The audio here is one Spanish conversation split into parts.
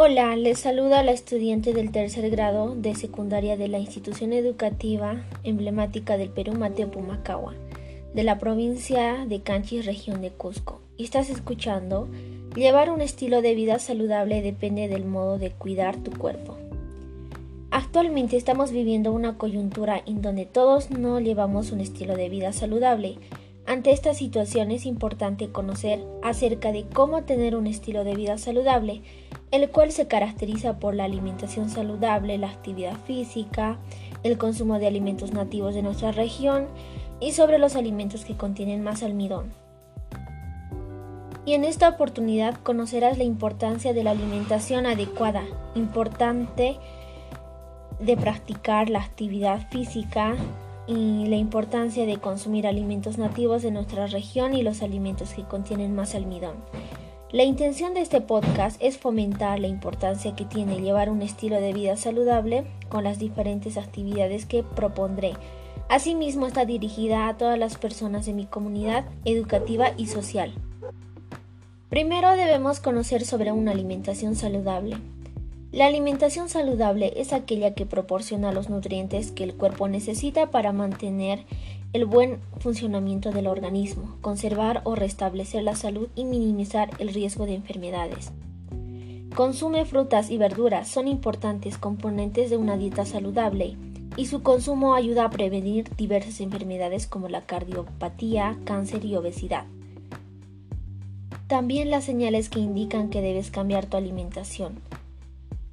Hola, les saluda la estudiante del tercer grado de secundaria de la institución educativa emblemática del Perú, Mateo Pumacagua, de la provincia de Canchis, región de Cusco. Y estás escuchando, llevar un estilo de vida saludable depende del modo de cuidar tu cuerpo. Actualmente estamos viviendo una coyuntura en donde todos no llevamos un estilo de vida saludable. Ante esta situación es importante conocer acerca de cómo tener un estilo de vida saludable el cual se caracteriza por la alimentación saludable, la actividad física, el consumo de alimentos nativos de nuestra región y sobre los alimentos que contienen más almidón. Y en esta oportunidad conocerás la importancia de la alimentación adecuada, importante de practicar la actividad física y la importancia de consumir alimentos nativos de nuestra región y los alimentos que contienen más almidón. La intención de este podcast es fomentar la importancia que tiene llevar un estilo de vida saludable con las diferentes actividades que propondré. Asimismo está dirigida a todas las personas de mi comunidad educativa y social. Primero debemos conocer sobre una alimentación saludable. La alimentación saludable es aquella que proporciona los nutrientes que el cuerpo necesita para mantener el buen funcionamiento del organismo, conservar o restablecer la salud y minimizar el riesgo de enfermedades. Consume frutas y verduras, son importantes componentes de una dieta saludable y su consumo ayuda a prevenir diversas enfermedades como la cardiopatía, cáncer y obesidad. También las señales que indican que debes cambiar tu alimentación.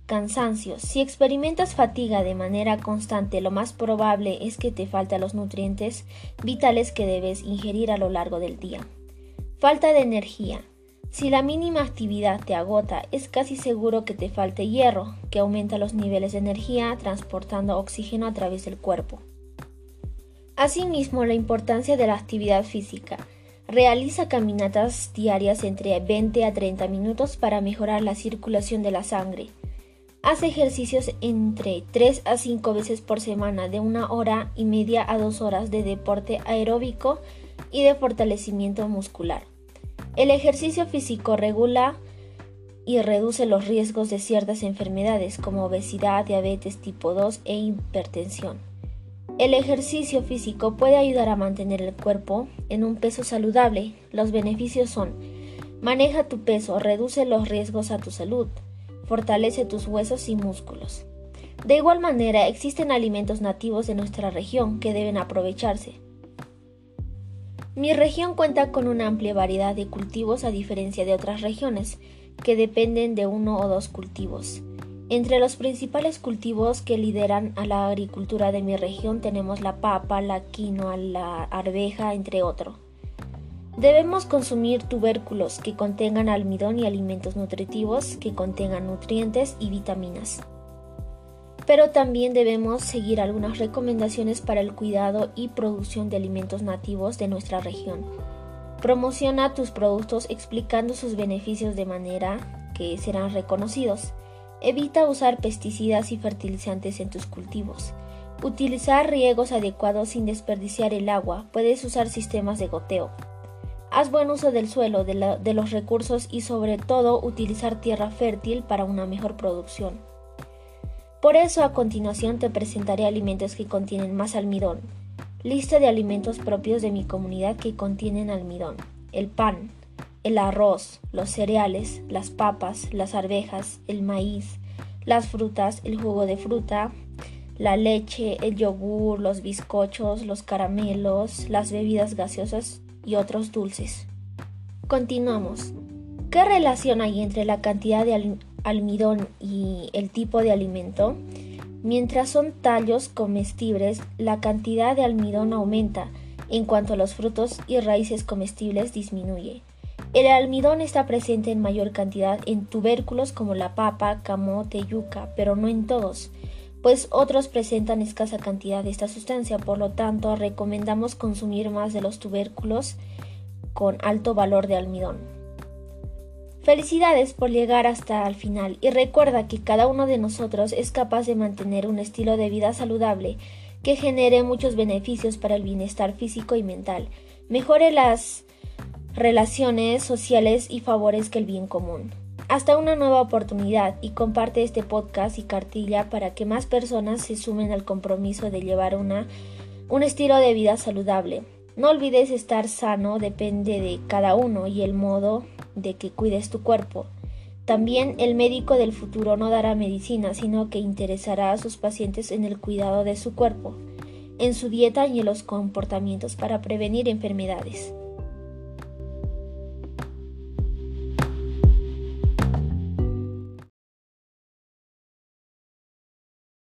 Cansancio. Si experimentas fatiga de manera constante, lo más probable es que te faltan los nutrientes vitales que debes ingerir a lo largo del día. Falta de energía. Si la mínima actividad te agota, es casi seguro que te falte hierro, que aumenta los niveles de energía transportando oxígeno a través del cuerpo. Asimismo, la importancia de la actividad física. Realiza caminatas diarias entre 20 a 30 minutos para mejorar la circulación de la sangre. Hace ejercicios entre 3 a 5 veces por semana de una hora y media a dos horas de deporte aeróbico y de fortalecimiento muscular. El ejercicio físico regula y reduce los riesgos de ciertas enfermedades como obesidad, diabetes tipo 2 e hipertensión. El ejercicio físico puede ayudar a mantener el cuerpo en un peso saludable. Los beneficios son maneja tu peso, reduce los riesgos a tu salud, fortalece tus huesos y músculos. De igual manera, existen alimentos nativos de nuestra región que deben aprovecharse. Mi región cuenta con una amplia variedad de cultivos a diferencia de otras regiones, que dependen de uno o dos cultivos. Entre los principales cultivos que lideran a la agricultura de mi región tenemos la papa, la quinoa, la arveja, entre otros. Debemos consumir tubérculos que contengan almidón y alimentos nutritivos que contengan nutrientes y vitaminas. Pero también debemos seguir algunas recomendaciones para el cuidado y producción de alimentos nativos de nuestra región. Promociona tus productos explicando sus beneficios de manera que serán reconocidos. Evita usar pesticidas y fertilizantes en tus cultivos. Utilizar riegos adecuados sin desperdiciar el agua. Puedes usar sistemas de goteo. Haz buen uso del suelo, de, los recursos y sobre todo utilizar tierra fértil para una mejor producción. Por eso a continuación te presentaré alimentos que contienen más almidón. Lista de alimentos propios de mi comunidad que contienen almidón. El pan, el arroz, los cereales, las papas, las arvejas, el maíz, las frutas, el jugo de fruta, la leche, el yogur, los bizcochos, los caramelos, las bebidas gaseosas y otros dulces. Continuamos. ¿Qué relación hay entre la cantidad de almidón y el tipo de alimento? Mientras son tallos comestibles, la cantidad de almidón aumenta, en cuanto a los frutos y raíces comestibles disminuye. El almidón está presente en mayor cantidad en tubérculos como la papa, camote, yuca, pero no en todos pues otros presentan escasa cantidad de esta sustancia, por lo tanto recomendamos consumir más de los tubérculos con alto valor de almidón. Felicidades por llegar hasta el final y recuerda que cada uno de nosotros es capaz de mantener un estilo de vida saludable que genere muchos beneficios para el bienestar físico y mental, mejore las relaciones sociales y favorezca el bien común. Hasta una nueva oportunidad y comparte este podcast y cartilla para que más personas se sumen al compromiso de llevar una, un estilo de vida saludable. No olvides estar sano depende de cada uno y el modo de que cuides tu cuerpo. También el médico del futuro no dará medicina, sino que interesará a sus pacientes en el cuidado de su cuerpo, en su dieta y en los comportamientos para prevenir enfermedades.